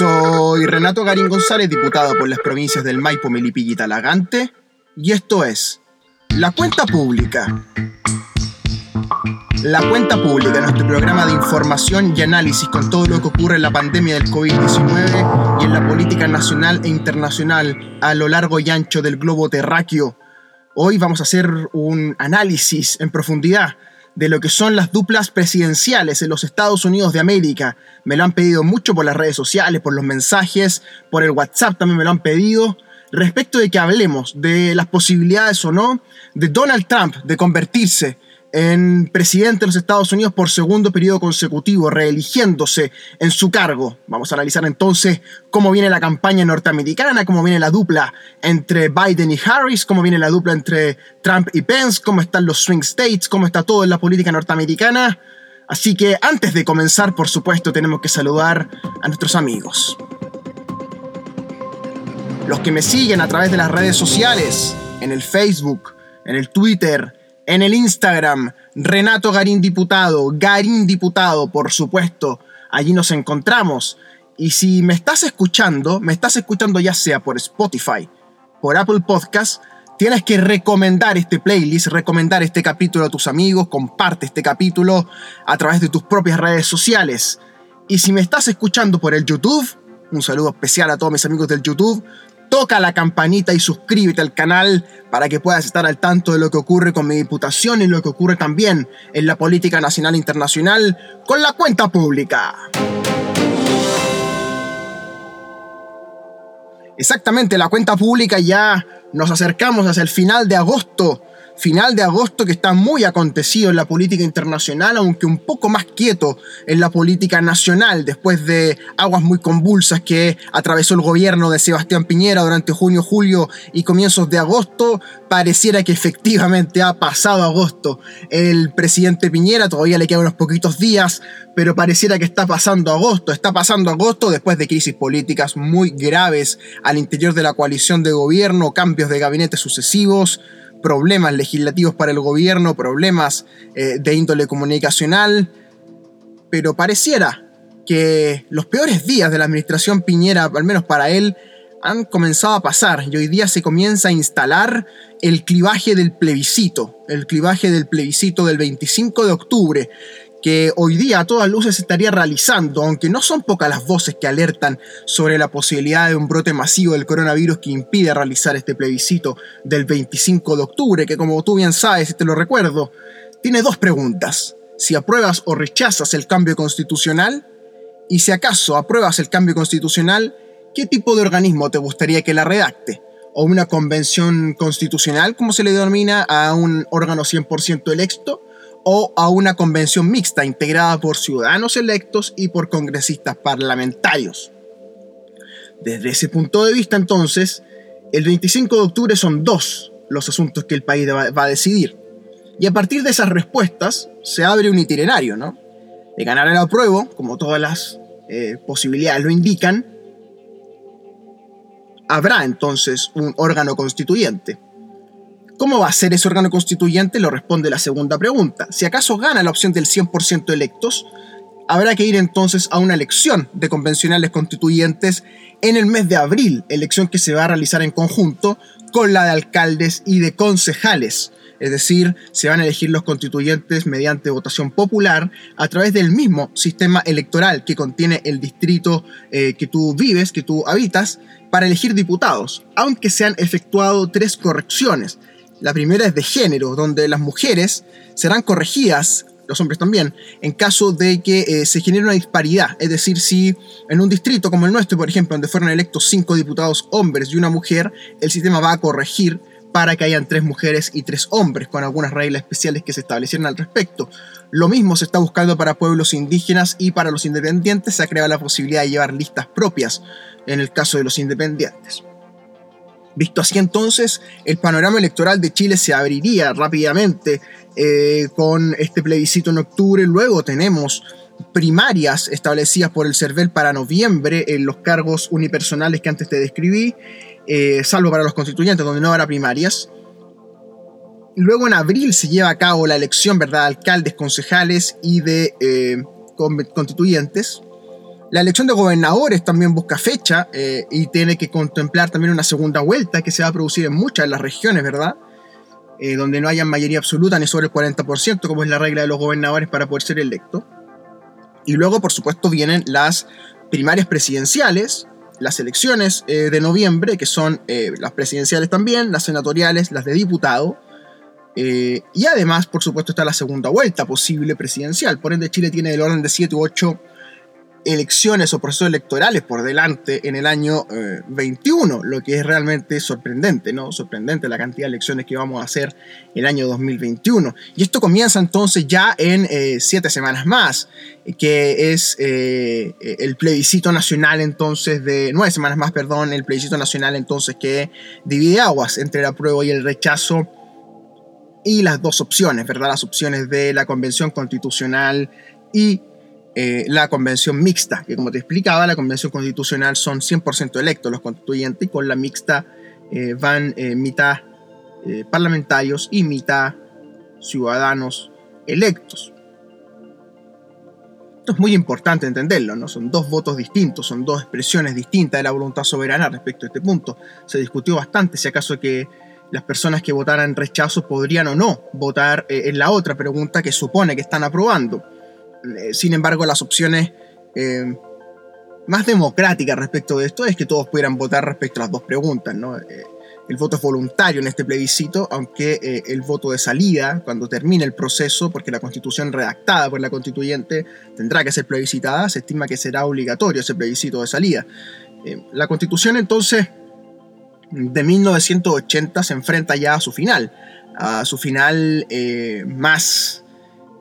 Soy Renato Garín González, diputado por las provincias del Maipo, Melipilla y Talagante, y esto es La Cuenta Pública. La Cuenta Pública, nuestro programa de información y análisis con todo lo que ocurre en la pandemia del COVID-19 y en la política nacional e internacional a lo largo y ancho del globo terráqueo. Hoy vamos a hacer un análisis en profundidad de lo que son las duplas presidenciales en los Estados Unidos de América. Me lo han pedido mucho por las redes sociales, por los mensajes, por el WhatsApp también me lo han pedido. Respecto de que hablemos de las posibilidades o no de Donald Trump de convertirse en presidente de los Estados Unidos por segundo periodo consecutivo, reeligiéndose en su cargo. Vamos a analizar entonces cómo viene la campaña norteamericana, cómo viene la dupla entre Biden y Harris, cómo viene la dupla entre Trump y Pence, cómo están los swing states, cómo está todo en la política norteamericana. Así que antes de comenzar, por supuesto, tenemos que saludar a nuestros amigos. Los que me siguen a través de las redes sociales, en el Facebook, en el Twitter, en el Instagram, Renato Garín Diputado, Garín Diputado, por supuesto. Allí nos encontramos. Y si me estás escuchando, me estás escuchando ya sea por Spotify, por Apple Podcast, tienes que recomendar este playlist, recomendar este capítulo a tus amigos, comparte este capítulo a través de tus propias redes sociales. Y si me estás escuchando por el YouTube, un saludo especial a todos mis amigos del YouTube, toca la campanita y suscríbete al canal para que puedas estar al tanto de lo que ocurre con mi diputación y lo que ocurre también en la política nacional e internacional con la cuenta pública. Exactamente, la cuenta pública ya nos acercamos hacia el final de agosto final de agosto que está muy acontecido en la política internacional, aunque un poco más quieto en la política nacional, después de aguas muy convulsas que atravesó el gobierno de Sebastián Piñera durante junio, julio y comienzos de agosto, pareciera que efectivamente ha pasado agosto. El presidente Piñera todavía le quedan unos poquitos días, pero pareciera que está pasando agosto, está pasando agosto después de crisis políticas muy graves al interior de la coalición de gobierno, cambios de gabinete sucesivos, problemas legislativos para el gobierno, problemas eh, de índole comunicacional, pero pareciera que los peores días de la administración Piñera, al menos para él, han comenzado a pasar y hoy día se comienza a instalar el clivaje del plebiscito, el clivaje del plebiscito del 25 de octubre, que hoy día a todas luces estaría realizando, aunque no son pocas las voces que alertan sobre la posibilidad de un brote masivo del coronavirus que impide realizar este plebiscito del 25 de octubre, que como tú bien sabes y te lo recuerdo, tiene dos preguntas. Si apruebas o rechazas el cambio constitucional, y si acaso apruebas el cambio constitucional, ¿qué tipo de organismo te gustaría que la redacte? ¿O una convención constitucional, como se le denomina a un órgano 100% electo? O a una convención mixta integrada por ciudadanos electos y por congresistas parlamentarios. Desde ese punto de vista, entonces, el 25 de octubre son dos los asuntos que el país va a decidir. Y a partir de esas respuestas se abre un itinerario, ¿no? De ganar el apruebo, como todas las eh, posibilidades lo indican, habrá entonces un órgano constituyente ¿Cómo va a ser ese órgano constituyente? Lo responde la segunda pregunta. Si acaso gana la opción del 100% electos, habrá que ir entonces a una elección de convencionales constituyentes en el mes de abril, elección que se va a realizar en conjunto con la de alcaldes y de concejales. Es decir, se van a elegir los constituyentes mediante votación popular a través del mismo sistema electoral que contiene el distrito eh, que tú vives, que tú habitas, para elegir diputados, aunque se han efectuado tres correcciones. La primera es de género, donde las mujeres serán corregidas, los hombres también, en caso de que eh, se genere una disparidad. Es decir, si en un distrito como el nuestro, por ejemplo, donde fueron electos cinco diputados hombres y una mujer, el sistema va a corregir para que hayan tres mujeres y tres hombres, con algunas reglas especiales que se establecieron al respecto. Lo mismo se está buscando para pueblos indígenas y para los independientes se ha creado la posibilidad de llevar listas propias en el caso de los independientes. Visto así entonces, el panorama electoral de Chile se abriría rápidamente eh, con este plebiscito en octubre. Luego tenemos primarias establecidas por el CERVEL para noviembre en los cargos unipersonales que antes te describí, eh, salvo para los constituyentes, donde no habrá primarias. Luego en abril se lleva a cabo la elección ¿verdad? de alcaldes, concejales y de eh, constituyentes. La elección de gobernadores también busca fecha eh, y tiene que contemplar también una segunda vuelta que se va a producir en muchas de las regiones, ¿verdad? Eh, donde no haya mayoría absoluta ni sobre el 40%, como es la regla de los gobernadores para poder ser electo. Y luego, por supuesto, vienen las primarias presidenciales, las elecciones eh, de noviembre, que son las presidenciales también, las senatoriales, las de diputado. y además, por supuesto, está la segunda vuelta posible presidencial. Por ende, Chile tiene el orden de 7 u 8 elecciones o procesos electorales por delante en el año 21, eh, lo que es realmente sorprendente, ¿no? Sorprendente la cantidad de elecciones que vamos a hacer el año 2021. Y esto comienza entonces ya en eh, siete semanas más, que es eh, el plebiscito nacional entonces de, nueve semanas más, perdón, el plebiscito nacional entonces que divide aguas entre el apruebo y el rechazo y las dos opciones, ¿verdad? Las opciones de la Convención Constitucional y eh, la convención mixta, que como te explicaba, la convención constitucional son 100% electos los constituyentes y con la mixta eh, van eh, mitad parlamentarios y mitad ciudadanos electos. Esto es muy importante entenderlo, ¿no? Son dos votos distintos, son dos expresiones distintas de la voluntad soberana respecto a este punto. Se discutió bastante si acaso que las personas que votaran rechazo podrían o no votar en la otra pregunta que supone que están aprobando. Eh, sin embargo, las opciones eh, más democráticas respecto de esto es que todos pudieran votar respecto a las dos preguntas. Eh, el voto es voluntario en este plebiscito, aunque el voto de salida, cuando termine el proceso, porque la constitución redactada por la constituyente tendrá que ser plebiscitada, se estima que será obligatorio ese plebiscito de salida. la constitución entonces de 1980 se enfrenta ya a su final, a su final más eh,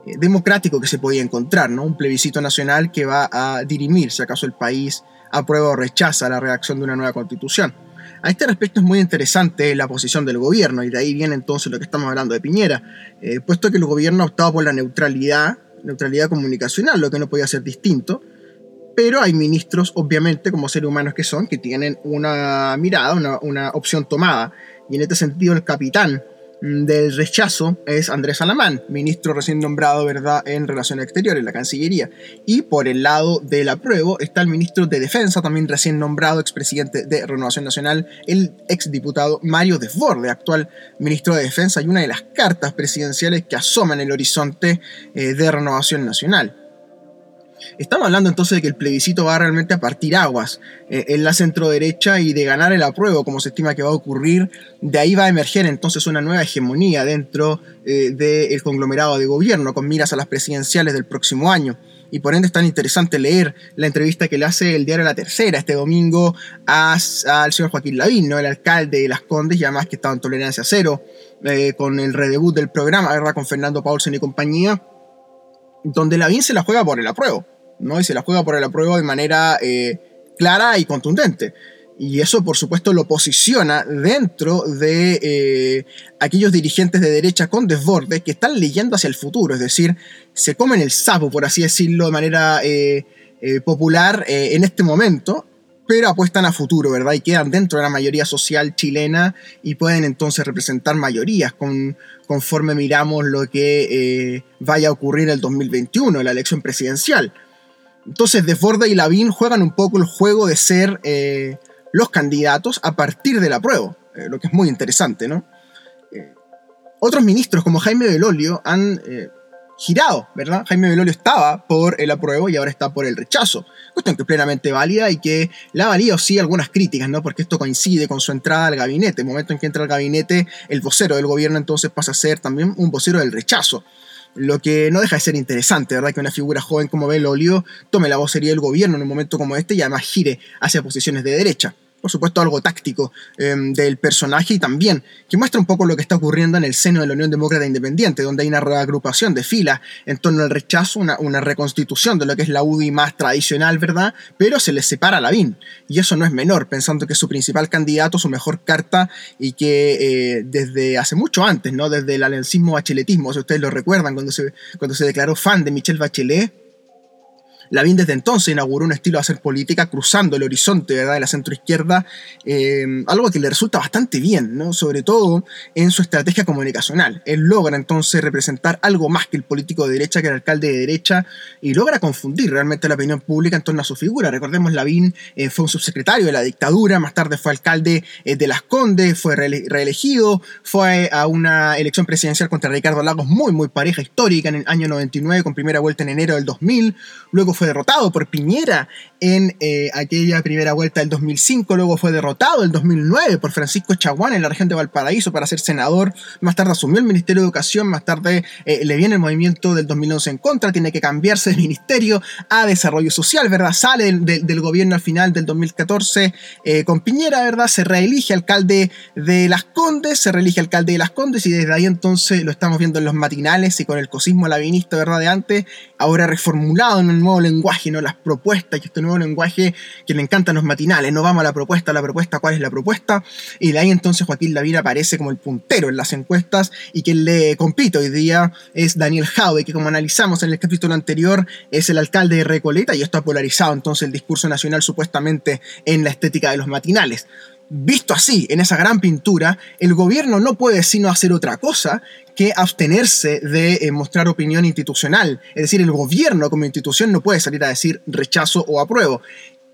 democrático que se podía encontrar, ¿no? Un plebiscito nacional que va a dirimir si acaso el país aprueba o rechaza la redacción de una nueva constitución. A este respecto es muy interesante la posición del gobierno, y de ahí viene entonces lo que estamos hablando de Piñera, eh, puesto que el gobierno ha optado por la neutralidad, neutralidad comunicacional, lo que no podía ser distinto, pero hay ministros, obviamente, como seres humanos que son, que tienen una mirada, una, una opción tomada, y en este sentido el capitán del rechazo es Andrés Alamán, ministro recién nombrado ¿verdad? en Relaciones Exteriores, la Cancillería. Y por el lado del apruebo está el ministro de Defensa, también recién nombrado expresidente de Renovación Nacional, el exdiputado Mario Desborde, actual ministro de Defensa, y una de las cartas presidenciales que asoman el horizonte eh, de Renovación Nacional. Estamos hablando entonces de que el plebiscito va realmente a partir aguas eh, en la centroderecha y de ganar el apruebo, como se estima que va a ocurrir. De ahí va a emerger entonces una nueva hegemonía dentro eh, del conglomerado de gobierno, con miras a las presidenciales del próximo año. Y por ende es tan interesante leer la entrevista que le hace el diario La Tercera este domingo al señor Joaquín Lavín, el alcalde de Las Condes, y además que estaba en tolerancia cero, eh, con el redebut del programa, ¿verdad? con Fernando Paulsen y compañía donde Lavín se la juega por el apruebo, ¿no? Y se la juega por el apruebo de manera eh, clara y contundente. Y eso, por supuesto, lo posiciona dentro de eh, aquellos dirigentes de derecha con desborde que están leyendo hacia el futuro, es decir, se comen el sapo, por así decirlo, de manera eh, popular en este momento, pero apuestan a futuro, ¿verdad? Y quedan dentro de la mayoría social chilena y pueden entonces representar mayorías con, conforme miramos lo que eh, vaya a ocurrir en el 2021, la elección presidencial. Entonces, Desborda y Lavín juegan un poco el juego de ser eh, los candidatos a partir del apruebo, eh, lo que es muy interesante, ¿no? otros ministros, como Jaime Belolio, han girado, ¿verdad? Jaime Belolio estaba por el apruebo y ahora está por el rechazo. Cuestión que es plenamente válida y que la valía o sí algunas críticas, ¿no? Porque esto coincide con su entrada al gabinete. El momento en que entra al gabinete, el vocero del gobierno entonces pasa a ser también un vocero del rechazo. Lo que no deja de ser interesante, ¿verdad? Que una figura joven como Belolio tome la vocería del gobierno en un momento como este y además gire hacia posiciones de derecha por supuesto algo táctico em, del personaje y también que muestra un poco lo que está ocurriendo en el seno de la Unión Demócrata Independiente, donde hay una reagrupación de filas en torno al rechazo, una, reconstitución de lo que es la UDI más tradicional, ¿verdad? Pero se le separa la BIN y eso no es menor, pensando que su principal candidato, su mejor carta y que eh, desde hace mucho antes, ¿no? Desde el alencismo bacheletismo, si ustedes lo recuerdan, cuando se, cuando se declaró fan de Michelle Bachelet, Lavín desde entonces inauguró un estilo de hacer política cruzando el horizonte de la centroizquierda, eh, algo que le resulta bastante bien, ¿no? sobre todo en su estrategia comunicacional. Él logra entonces representar algo más que el político de derecha, que el alcalde de derecha, y logra confundir realmente la opinión pública en torno a su figura. Recordemos, Lavín eh, fue un subsecretario de la dictadura, más tarde fue alcalde eh, de Las Condes, fue reelegido, fue a una elección presidencial contra Ricardo Lagos muy, muy pareja histórica en el año 99, con primera vuelta en enero del 2000, luego fue derrotado por Piñera en eh, aquella primera vuelta del 2005, luego fue derrotado en 2009 por Francisco Chaguán en la región de Valparaíso para ser senador, más tarde asumió el Ministerio de Educación, más tarde eh, le viene el movimiento del 2011 en contra, tiene que cambiarse de ministerio a Desarrollo Social, ¿verdad? Sale del, gobierno al final del 2014 eh, con Piñera, ¿verdad? Se reelige alcalde de Las Condes, se reelige alcalde de Las Condes y desde ahí entonces lo estamos viendo en los matinales y con el cosismo lavinista, ¿verdad? De antes, ahora reformulado en un nuevo lenguaje, ¿no? Las propuestas y este nuevo lenguaje que le encantan los matinales, no vamos a la propuesta, la propuesta, ¿cuál es la propuesta? Y de ahí entonces Joaquín Lavín aparece como el puntero en las encuestas y quien le compite hoy día es Daniel Jaude, que como analizamos en el capítulo anterior es el alcalde de Recoleta y esto ha polarizado entonces el discurso nacional supuestamente en la estética de los matinales. Visto así, en esa gran pintura, el gobierno no puede sino hacer otra cosa que abstenerse de eh, mostrar opinión institucional. Es decir, el gobierno como institución no puede salir a decir rechazo o apruebo.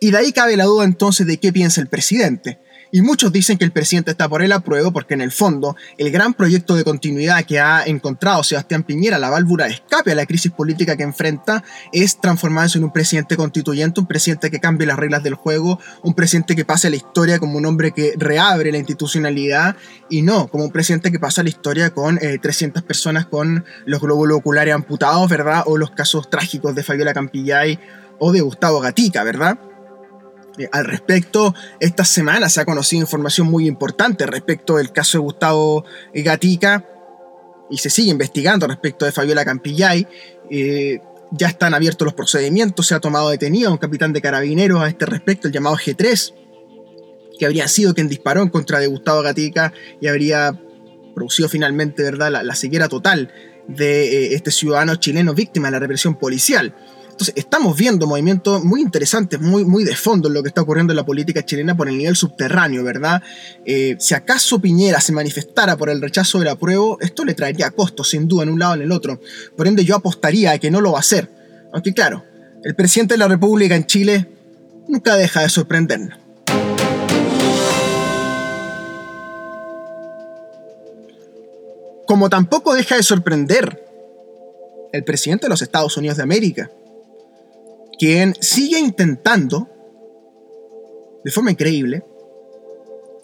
Y de ahí cabe la duda entonces de qué piensa el presidente. Y muchos dicen que el presidente está por el apruebo porque en el fondo el gran proyecto de continuidad que ha encontrado Sebastián Piñera, la válvula de escape a la crisis política que enfrenta, es transformarse en un presidente constituyente, un presidente que cambie las reglas del juego, un presidente que pase a la historia como un hombre que reabre la institucionalidad y no como un presidente que pasa a la historia con 300 eh, personas con los glóbulos oculares amputados, ¿verdad? O los casos trágicos de Fabiola Campillay o de Gustavo Gatica, ¿verdad? Eh, al respecto, esta semana se ha conocido información muy importante respecto del caso de Gustavo Gatica y se sigue investigando respecto de Fabiola Campillay. Eh, ya están abiertos los procedimientos, se ha tomado detenido a un capitán de carabineros a este respecto, el llamado G3, que habría sido quien disparó en contra de Gustavo Gatica y habría producido finalmente ¿verdad? La, la ceguera total de eh, este ciudadano chileno víctima de la represión policial. Entonces, estamos viendo movimientos muy interesantes, muy, muy de fondo en lo que está ocurriendo en la política chilena por el nivel subterráneo, ¿verdad? Eh, si acaso Piñera se manifestara por el rechazo del apruebo, esto le traería costos, sin duda, en un lado o en el otro. Por ende, yo apostaría a que no lo va a hacer. Aunque, claro, el presidente de la República en Chile nunca deja de sorprendernos. Como tampoco deja de sorprender el presidente de los Estados Unidos de América, quien sigue intentando, de forma increíble,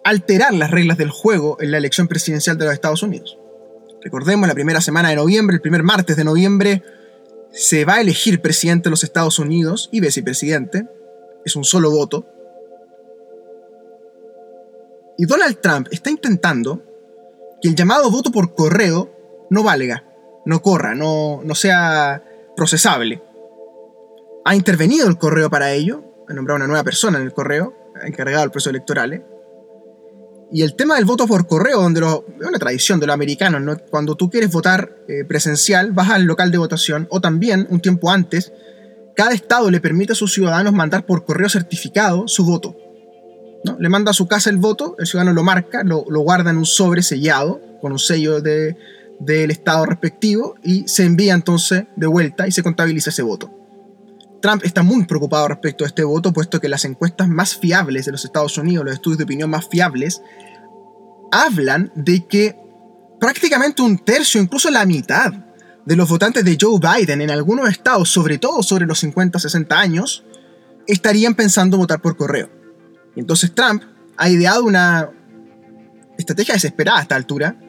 alterar las reglas del juego en la elección presidencial de los Estados Unidos. Recordemos, la primera semana de noviembre, el primer martes de noviembre, se va a elegir presidente de los Estados Unidos y vicepresidente. Es un solo voto. Y Donald Trump está intentando que el llamado voto por correo no valga, no corra, no, no sea procesable ha intervenido el correo para ello, ha nombrado una nueva persona en el correo, encargado del proceso electoral. ¿eh? Y el tema del voto por correo, donde lo, es una tradición de los americanos, ¿no? cuando tú quieres votar eh, presencial, vas al local de votación, o también, un tiempo antes, cada estado le permite a sus ciudadanos mandar por correo certificado su voto. ¿no? Le manda a su casa el voto, el ciudadano lo marca, lo, guarda en un sobre sellado, con un sello de, del estado respectivo, y se envía entonces de vuelta y se contabiliza ese voto. Trump está muy preocupado respecto a este voto, puesto que las encuestas más fiables de los Estados Unidos, los estudios de opinión más fiables, hablan de que prácticamente un tercio, incluso la mitad, de los votantes de Joe Biden en algunos estados, sobre todo sobre los 50-60 años, estarían pensando votar por correo. entonces Trump ha ideado una estrategia desesperada a esta altura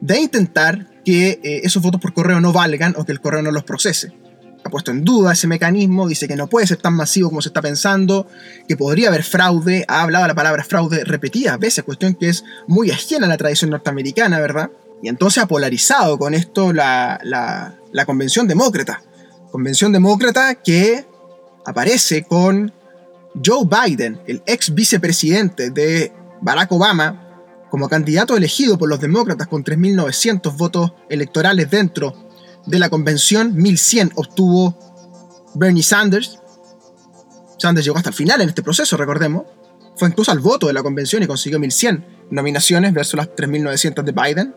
de intentar que eh, esos votos por correo no valgan o que el correo no los procese ha puesto en duda ese mecanismo, dice que no puede ser tan masivo como se está pensando, que podría haber fraude, ha hablado la palabra fraude repetidas veces, cuestión que es muy ajena a la tradición norteamericana, ¿verdad? Y entonces ha polarizado con esto la, la Convención Demócrata. Convención Demócrata que aparece con Joe Biden, el ex vicepresidente de Barack Obama, como candidato elegido por los demócratas con 3.900 votos electorales dentro de la convención, 1100 obtuvo Bernie Sanders, Sanders llegó hasta el final en este proceso, recordemos. Fue incluso al voto de la convención y consiguió 1.100 nominaciones versus las 3.900 de Biden.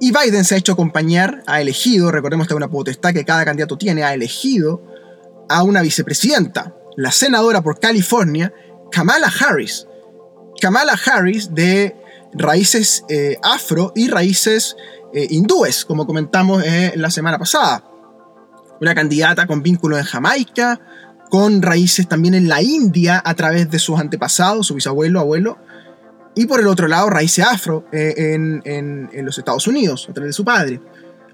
Y Biden se ha hecho acompañar, ha elegido, recordemos que es una potestad que cada candidato tiene, ha elegido a una vicepresidenta, la senadora por California, Kamala Harris. Kamala Harris de raíces eh, afro y raíces eh, hindúes, como comentamos eh, la semana pasada. Una candidata con vínculos en Jamaica, con raíces también en la India a través de sus antepasados, su bisabuelo, abuelo, y por el otro lado raíces afro en, en los Estados Unidos a través de su padre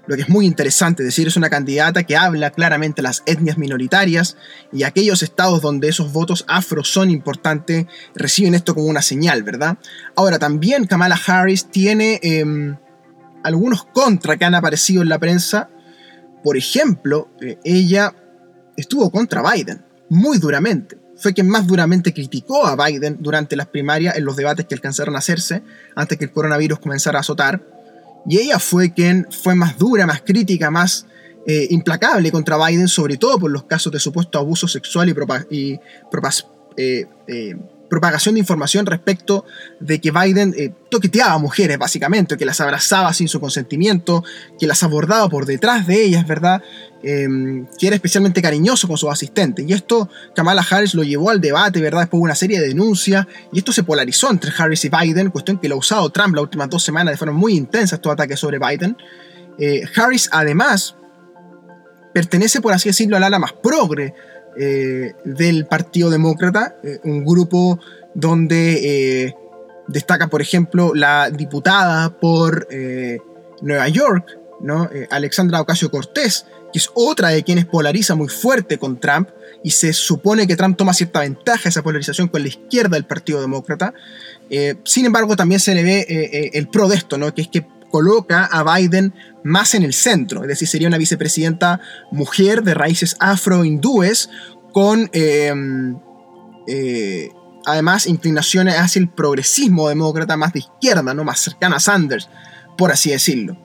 lo que es muy interesante, es decir, es una candidata que habla claramente las etnias minoritarias y aquellos estados donde esos votos afro son importantes reciben esto como una señal, ¿verdad? Ahora, también Kamala Harris tiene em, algunos contra que han aparecido en la prensa. Por ejemplo, eh, ella estuvo contra Biden, muy duramente. Fue quien más duramente criticó a Biden durante las primarias en los debates que alcanzaron a hacerse antes que el coronavirus comenzara a azotar. Y ella fue quien fue más dura, más crítica, más eh, implacable contra Biden, sobre todo por los casos de supuesto abuso sexual y, y eh, eh, propagación de información respecto de que Biden toqueteaba a mujeres, básicamente, que las abrazaba sin su consentimiento, que las abordaba por detrás de ellas, ¿verdad? Em, que era especialmente cariñoso con sus asistentes. Y esto Kamala Harris lo llevó al debate, ¿verdad? Después de una serie de denuncias, y esto se polarizó entre Harris y Biden, cuestión que lo ha usado Trump las últimas dos semanas de forma muy intensa estos ataques sobre Biden. Eh, Harris, además, pertenece, por así decirlo, al ala más progre eh, del Partido Demócrata, eh, un grupo donde destaca, por ejemplo, la diputada por Nueva York, ¿no? Alexandra Ocasio Cortés, que es otra de quienes polariza muy fuerte con Trump, y se supone que Trump toma cierta ventaja esa polarización con la izquierda del Partido Demócrata. Eh, sin embargo, también se le ve eh, eh, el pro de esto, ¿no? que es que coloca a Biden más en el centro, es decir, sería una vicepresidenta mujer de raíces afro-hindúes con además inclinaciones hacia el progresismo demócrata más de izquierda, ¿no? más cercana a Sanders, por así decirlo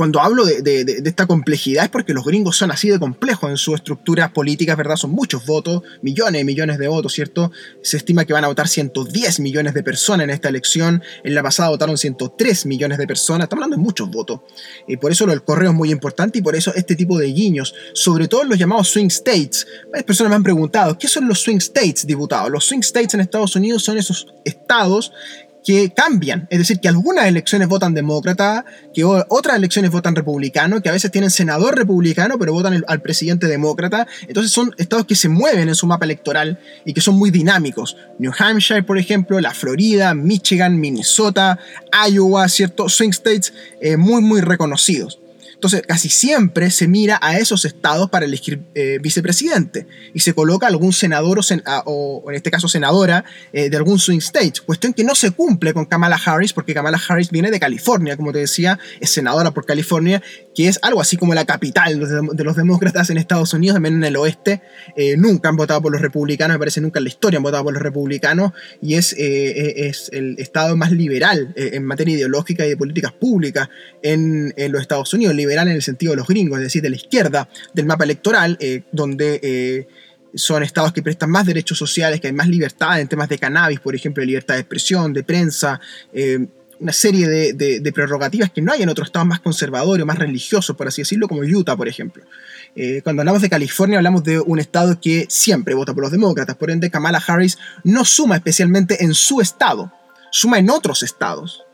cuando hablo de, esta complejidad es porque los gringos son así de complejos en sus estructuras políticas, ¿verdad? Son muchos votos, millones y millones de votos, ¿cierto? Se estima que van a votar 110 millones de personas en esta elección. En la pasada votaron 103 millones de personas. Estamos hablando de muchos votos. Y por eso el correo es muy importante y por eso este tipo de guiños, sobre todo en los llamados swing states. Varias personas me han preguntado, ¿qué son los swing states, diputados? Los swing states en Estados Unidos son esos estados que cambian, es decir, que algunas elecciones votan demócrata, que otras elecciones votan republicano, que a veces tienen senador republicano, pero votan al presidente demócrata. Entonces son estados que se mueven en su mapa electoral y que son muy dinámicos. New Hampshire, por ejemplo, la Florida, Michigan, Minnesota, Iowa, ciertos swing states eh, muy, muy reconocidos. Entonces, casi siempre se mira a esos estados para elegir eh, vicepresidente y se coloca algún senador o, en este caso senadora eh, de algún swing state. Cuestión que no se cumple con Kamala Harris porque Kamala Harris viene de California, como te decía, es senadora por California, que es algo así como la capital de los demócratas en Estados Unidos, también en el oeste. Eh, nunca han votado por los republicanos, me parece nunca en la historia han votado por los republicanos y es, es el estado más liberal en materia ideológica y de políticas públicas en, en los Estados Unidos en el sentido de los gringos, es decir, de la izquierda del mapa electoral, eh, donde eh, son estados que prestan más derechos sociales, que hay más libertad en temas de cannabis, por ejemplo, de libertad de expresión, de prensa, eh, una serie de, prerrogativas que no hay en otros estados más conservadores, más religiosos, por así decirlo, como Utah, por ejemplo. cuando hablamos de California, hablamos de un estado que siempre vota por los demócratas, por ende, Kamala Harris no suma especialmente en su estado, suma en otros estados.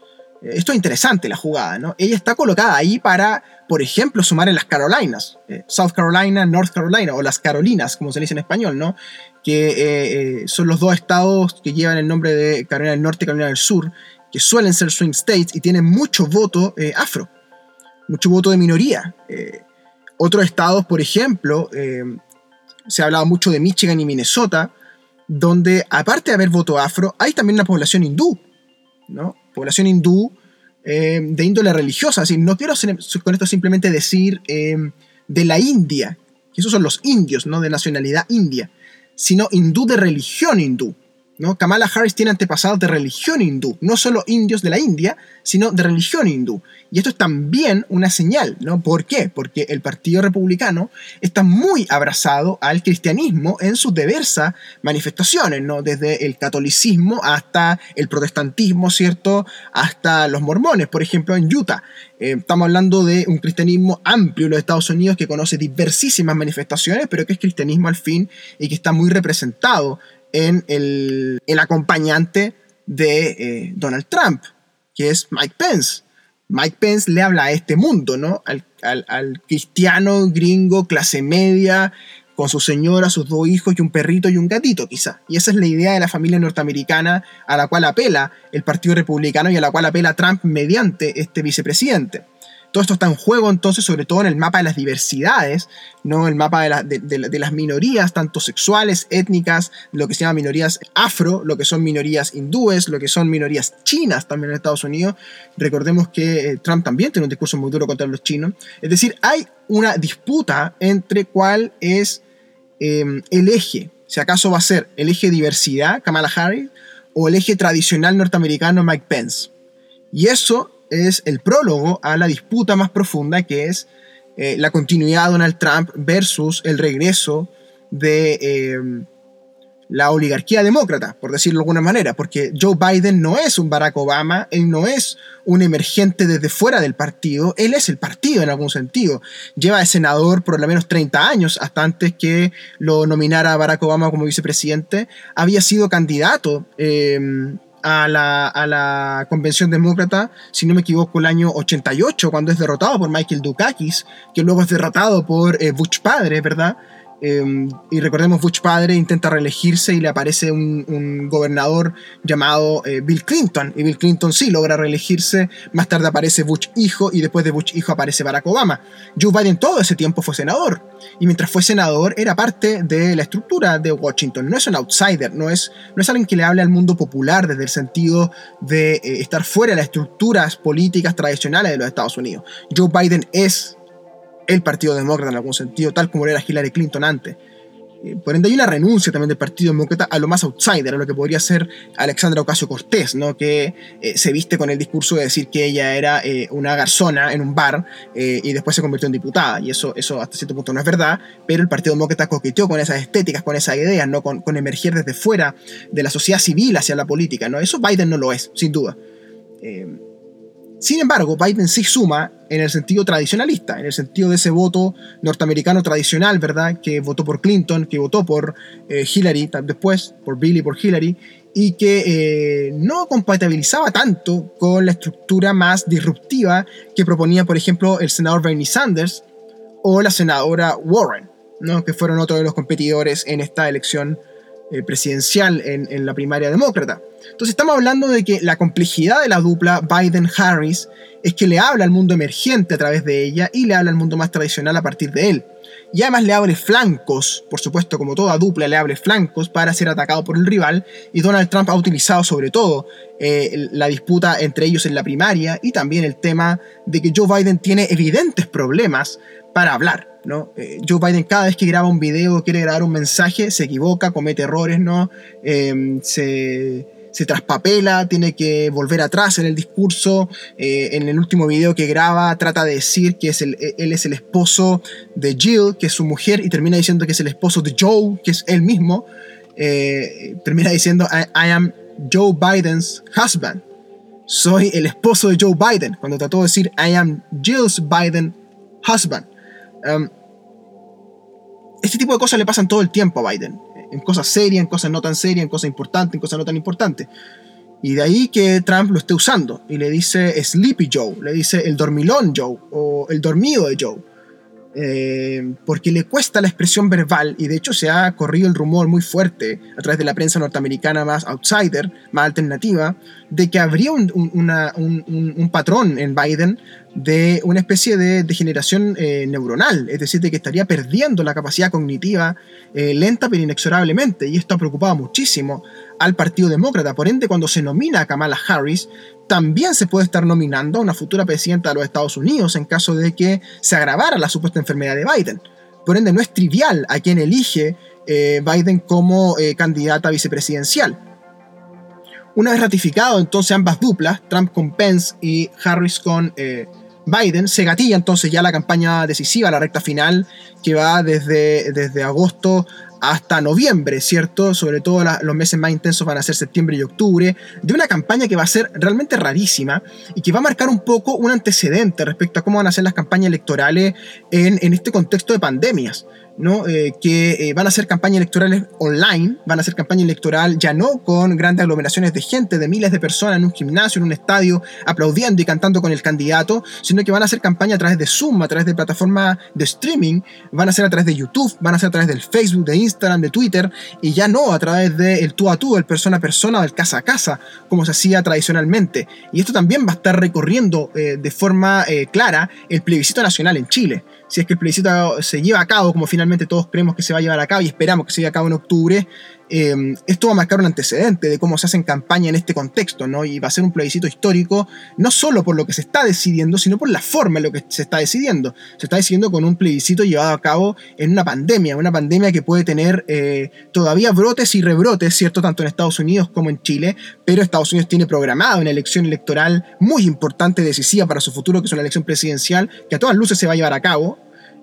Esto es interesante la jugada, ¿no? Ella está colocada ahí para, por ejemplo, sumar en las Carolinas, eh, South Carolina, North Carolina, o las Carolinas, como se dice en español, ¿no? Que eh, eh, son los dos estados que llevan el nombre de Carolina del Norte y Carolina del Sur, que suelen ser swing states y tienen mucho voto afro, mucho voto de minoría. otros estados, por ejemplo, se ha hablado mucho de Michigan y Minnesota, donde aparte de haber voto afro, hay también una población hindú, ¿no? Población hindú eh, de índole religiosa. Así, no quiero con esto simplemente decir eh, de la India, que esos son los indios, ¿no? de nacionalidad india, sino hindú de religión hindú. ¿No? Kamala Harris tiene antepasados de religión hindú, no solo indios de la India, sino de religión hindú. Y esto es también una señal, ¿no? ¿Por qué? Porque el Partido Republicano está muy abrazado al cristianismo en sus diversas manifestaciones, ¿no? Desde el catolicismo hasta el protestantismo, ¿cierto? Hasta los mormones, por ejemplo, en Utah. Eh, estamos hablando de un cristianismo amplio en los Estados Unidos que conoce diversísimas manifestaciones, pero que es cristianismo al fin y que está muy representado en el, acompañante de eh, Donald Trump, que es Mike Pence. Mike Pence le habla a este mundo, ¿no? Al, al, cristiano gringo, clase media, con su señora, sus dos hijos y un perrito y un gatito, quizá. Y esa es la idea de la familia norteamericana a la cual apela el Partido Republicano y a la cual apela Trump mediante este vicepresidente. Todo esto está en juego entonces, sobre todo en el mapa de las diversidades, ¿no? el mapa de, las minorías, tanto sexuales, étnicas, lo que se llama minorías afro, lo que son minorías hindúes, lo que son minorías chinas también en Estados Unidos. Recordemos que eh, Trump también tiene un discurso muy duro contra los chinos. Es decir, hay una disputa entre cuál es em, el eje, si acaso va a ser el eje diversidad, Kamala Harris, o el eje tradicional norteamericano, Mike Pence. Y eso es el prólogo a la disputa más profunda que es eh, la continuidad de Donald Trump versus el regreso de eh, la oligarquía demócrata, por decirlo de alguna manera, porque Joe Biden no es un Barack Obama, él no es un emergente desde fuera del partido, él es el partido en algún sentido. Lleva de senador por lo menos 30 años, hasta antes que lo nominara Barack Obama como vicepresidente, había sido candidato eh, a la, convención demócrata, si no me equivoco, el año 88, cuando es derrotado por Michael Dukakis, que luego es derrotado por eh, Butch padre, ¿verdad? Em, y recordemos, Bush padre intenta reelegirse y le aparece un, gobernador llamado eh, Bill Clinton. Y Bill Clinton sí logra reelegirse. Más tarde aparece Bush hijo y después de Bush hijo aparece Barack Obama. Joe Biden todo ese tiempo fue senador. Y mientras fue senador era parte de la estructura de Washington. No es un outsider, no es, no es alguien que le hable al mundo popular desde el sentido de eh, estar fuera de las estructuras políticas tradicionales de los Estados Unidos. Joe Biden es el Partido Demócrata en algún sentido, tal como era Hillary Clinton antes. Eh, por ende, hay una renuncia también del Partido Demócrata a lo más outsider, a lo que podría ser Alexandra Ocasio Cortés, ¿no? que eh, se viste con el discurso de decir que ella era eh, una garzona en un bar y después se convirtió en diputada. Y eso, eso hasta cierto punto no es verdad, pero el Partido Demócrata coqueteó con esas estéticas, con esas ideas, ¿no? con, con desde fuera de la sociedad civil hacia la política. ¿no? Eso Biden no lo es, sin duda. Sin embargo, Biden sí suma en el sentido tradicionalista, en el sentido de ese voto norteamericano tradicional, ¿verdad? Que votó por Clinton, que votó por eh, Hillary después, por Billy, por Hillary, y que eh, no compatibilizaba tanto con la estructura más disruptiva que proponía, por ejemplo, el senador Bernie Sanders o la senadora Warren, ¿no? que fueron otros de los competidores en esta elección eh, presidencial en, la primaria demócrata. Entonces estamos hablando de que la complejidad de la dupla Biden-Harris es que le habla al mundo emergente a través de ella y le habla al mundo más tradicional a partir de él. Y además le abre flancos, por supuesto, como toda dupla, le abre flancos para ser atacado por el rival. Y Donald Trump ha utilizado sobre todo eh, la disputa entre ellos en la primaria y también el tema de que Joe Biden tiene evidentes problemas para hablar. Eh, Joe Biden cada vez que graba un video, quiere grabar un mensaje, se equivoca, comete errores, ¿no? Em, se, traspapela, tiene que volver atrás en el discurso. Eh, en el último video que graba trata de decir que e, él es el esposo de Jill, que es su mujer, y termina diciendo que es el esposo de Joe, que es él mismo. Eh, termina diciendo, I, am Joe Biden's husband. Soy el esposo de Joe Biden, cuando trató de decir, I am Jill's Biden husband. Um, este tipo de cosas le pasan todo el tiempo a Biden. En cosas serias, en cosas no tan serias, en cosas importantes, en cosas no tan importantes. Y de ahí que Trump lo esté usando. Y le dice Sleepy Joe, le dice el dormilón Joe o el dormido de Joe. Eh, porque le cuesta la expresión verbal y de hecho se ha corrido el rumor muy fuerte a través de la prensa norteamericana más outsider, más alternativa, de que habría un, un patrón en Biden de una especie de degeneración eh, neuronal, es decir, de que estaría perdiendo la capacidad cognitiva eh, lenta pero inexorablemente, y esto ha preocupado muchísimo al Partido Demócrata. Por ende, cuando se nomina a Kamala Harris, también se puede estar nominando a una futura presidenta de los Estados Unidos en caso de que se agravara la supuesta enfermedad de Biden. Por ende, no es trivial a quien elige eh, Biden como candidata vicepresidencial. Una vez ratificado entonces ambas duplas, Trump con Pence y Harris con eh, Biden, se gatilla entonces ya la campaña decisiva, la recta final, que va desde, desde agosto hasta noviembre, ¿cierto? Sobre todo los meses más intensos van a ser septiembre y octubre, de una campaña que va a ser realmente rarísima y que va a marcar un poco un antecedente respecto a cómo van a ser las campañas electorales en, en este contexto de pandemias. ¿No? Eh, que eh, van a hacer campañas electorales online, van a hacer campaña electoral ya no con grandes aglomeraciones de gente, de miles de personas en un gimnasio, en un estadio, aplaudiendo y cantando con el candidato, sino que van a hacer campaña a través de Zoom, a través de plataformas de streaming, van a ser a través de YouTube, van a ser a través del Facebook, de Instagram, de Twitter, y ya no a través del tú a tú, el persona a persona, del casa a casa, como se hacía tradicionalmente. Y esto también va a estar recorriendo eh, de forma clara el plebiscito nacional en Chile si es que el plebiscito se lleva a cabo, como finalmente todos creemos que se va a llevar a cabo y esperamos que se lleve a cabo en octubre, Em, esto va a marcar un antecedente de cómo se hace en campaña en este contexto, ¿no? Y va a ser un plebiscito histórico, no solo por lo que se está decidiendo, sino por la forma en lo que se está decidiendo. Se está decidiendo con un plebiscito llevado a cabo en una pandemia, una pandemia que puede tener eh, todavía brotes y rebrotes, ¿cierto? Tanto en Estados Unidos como en Chile, pero Estados Unidos tiene programado una elección electoral muy importante, decisiva para su futuro, que es una elección presidencial, que a todas luces se va a llevar a cabo,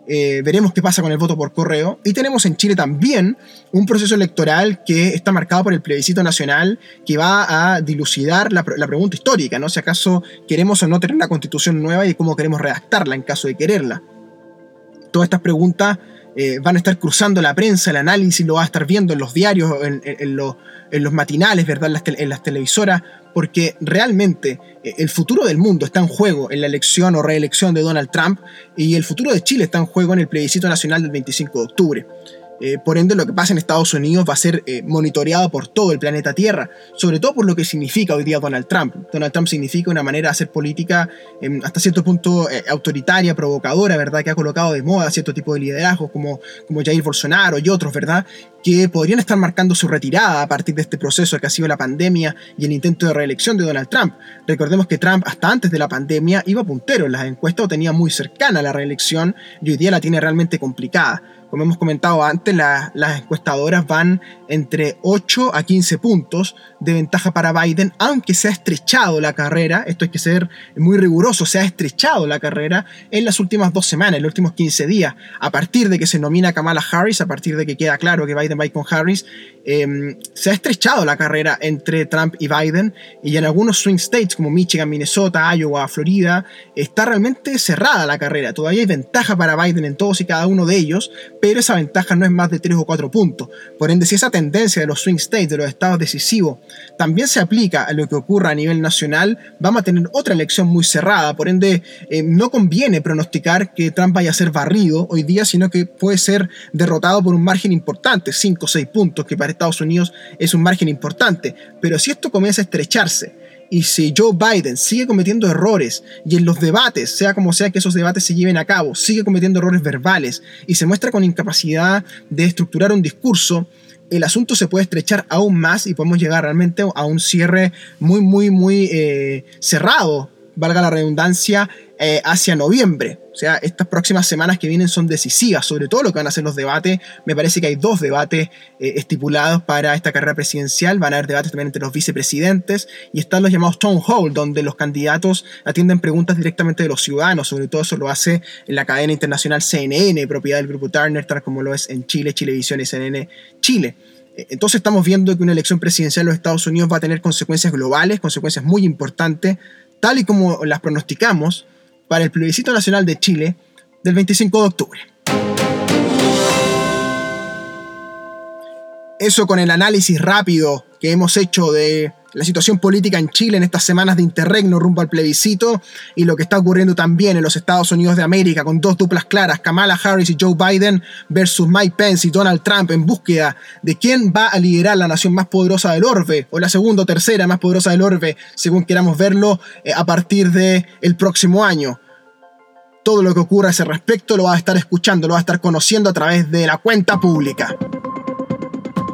eh, veremos qué pasa con el voto por correo. Y tenemos en Chile también un proceso electoral que está marcado por el plebiscito nacional que va a dilucidar la, pregunta histórica, ¿no? Si acaso queremos o no tener una constitución nueva y cómo queremos redactarla en caso de quererla. Todas estas preguntas eh, van a estar cruzando la prensa, el análisis lo va a estar viendo en los diarios, en, los matinales, ¿verdad? en las televisoras, porque realmente eh, el futuro del mundo está en juego en la elección o reelección de Donald Trump y el futuro de Chile está en juego en el plebiscito nacional del 25 de octubre. Eh, por ende, lo que pasa en Estados Unidos va a ser eh, monitoreado por todo el planeta Tierra, sobre todo por lo que significa hoy día Donald Trump. Donald Trump significa una manera de hacer política em, hasta cierto punto eh, autoritaria, provocadora, ¿verdad? Que ha colocado de moda cierto tipo de liderazgos como, como Jair Bolsonaro y otros, ¿verdad? Que podrían estar marcando su retirada a partir de este proceso que ha sido la pandemia y el intento de reelección de Donald Trump. Recordemos que Trump, hasta antes de la pandemia, iba puntero en las encuestas o tenía muy cercana la reelección y hoy día la tiene realmente complicada. Como hemos comentado antes, las encuestadoras van entre 8 a 15 puntos de ventaja para Biden, aunque se ha estrechado la carrera, esto hay que ser muy riguroso, se ha estrechado la carrera en las últimas dos semanas, en los últimos 15 días, a partir de que se nomina Kamala Harris, a partir de que queda claro que Biden va con Harris, em, se ha estrechado la carrera entre Trump y Biden, y en algunos swing states como Michigan, Minnesota, Iowa, Florida, está realmente cerrada la carrera, todavía hay ventaja para Biden en todos y cada uno de ellos, pero esa ventaja no es más de 3 o 4 puntos. Por ende, si esa tendencia de los swing states, de los estados decisivos, también se aplica a lo que ocurra a nivel nacional, vamos a tener otra elección muy cerrada. Por ende, eh, no conviene pronosticar que Trump vaya a ser barrido hoy día, sino que puede ser derrotado por un margen importante, 5 o 6 puntos, que para Estados Unidos es un margen importante. Pero si esto comienza a estrecharse, y si Joe Biden sigue cometiendo errores y en los debates, sea como sea que esos debates se lleven a cabo, sigue cometiendo errores verbales y se muestra con incapacidad de estructurar un discurso, el asunto se puede estrechar aún más y podemos llegar realmente a un cierre muy, muy, muy eh, cerrado, valga la redundancia, eh, hacia noviembre. O sea, estas próximas semanas que vienen son decisivas, sobre todo lo que van a ser los debates. Me parece que hay dos debates eh, estipulados para esta carrera presidencial. Van a haber debates también entre los vicepresidentes y están los llamados town hall, donde los candidatos atienden preguntas directamente de los ciudadanos. Sobre todo eso lo hace en la cadena internacional CNN, propiedad del grupo Turner, tal como lo es en Chile, Chilevisión y CNN Chile. Eh, entonces estamos viendo que una elección presidencial en los Estados Unidos va a tener consecuencias globales, consecuencias muy importantes, tal y como las pronosticamos para el plebiscito nacional de Chile del 25 de octubre. Eso con el análisis rápido que hemos hecho de la situación política en Chile en estas semanas de interregno rumbo al plebiscito y lo que está ocurriendo también en los Estados Unidos de América con dos duplas claras, Kamala Harris y Joe Biden versus Mike Pence y Donald Trump en búsqueda de quién va a liderar la nación más poderosa del orbe o la segunda o tercera más poderosa del orbe, según queramos verlo, eh, a partir del el próximo año. Todo lo que ocurra a ese respecto lo va a estar escuchando, lo va a estar conociendo a través de la cuenta pública.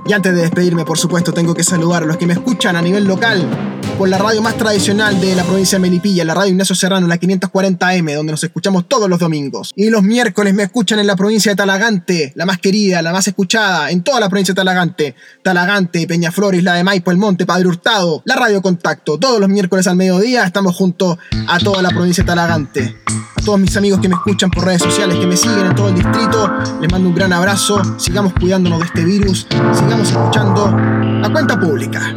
Y antes de despedirme, por supuesto, tengo que saludar a los que me escuchan a nivel local por la radio más tradicional de la provincia de Melipilla, la radio Ignacio Serrano, la 540M, donde nos escuchamos todos los domingos. Y los miércoles me escuchan en la provincia de Talagante, la más querida, la más escuchada, en toda la provincia de Talagante. Talagante, Peñaflor, la de Maipo, El Monte, Padre Hurtado, la radio Contacto. Todos los miércoles al mediodía estamos junto a toda la provincia de Talagante. A todos mis amigos que me escuchan por redes sociales, que me siguen en todo el distrito, les mando un gran abrazo. Sigamos cuidándonos de este virus, sigamos escuchando la cuenta pública.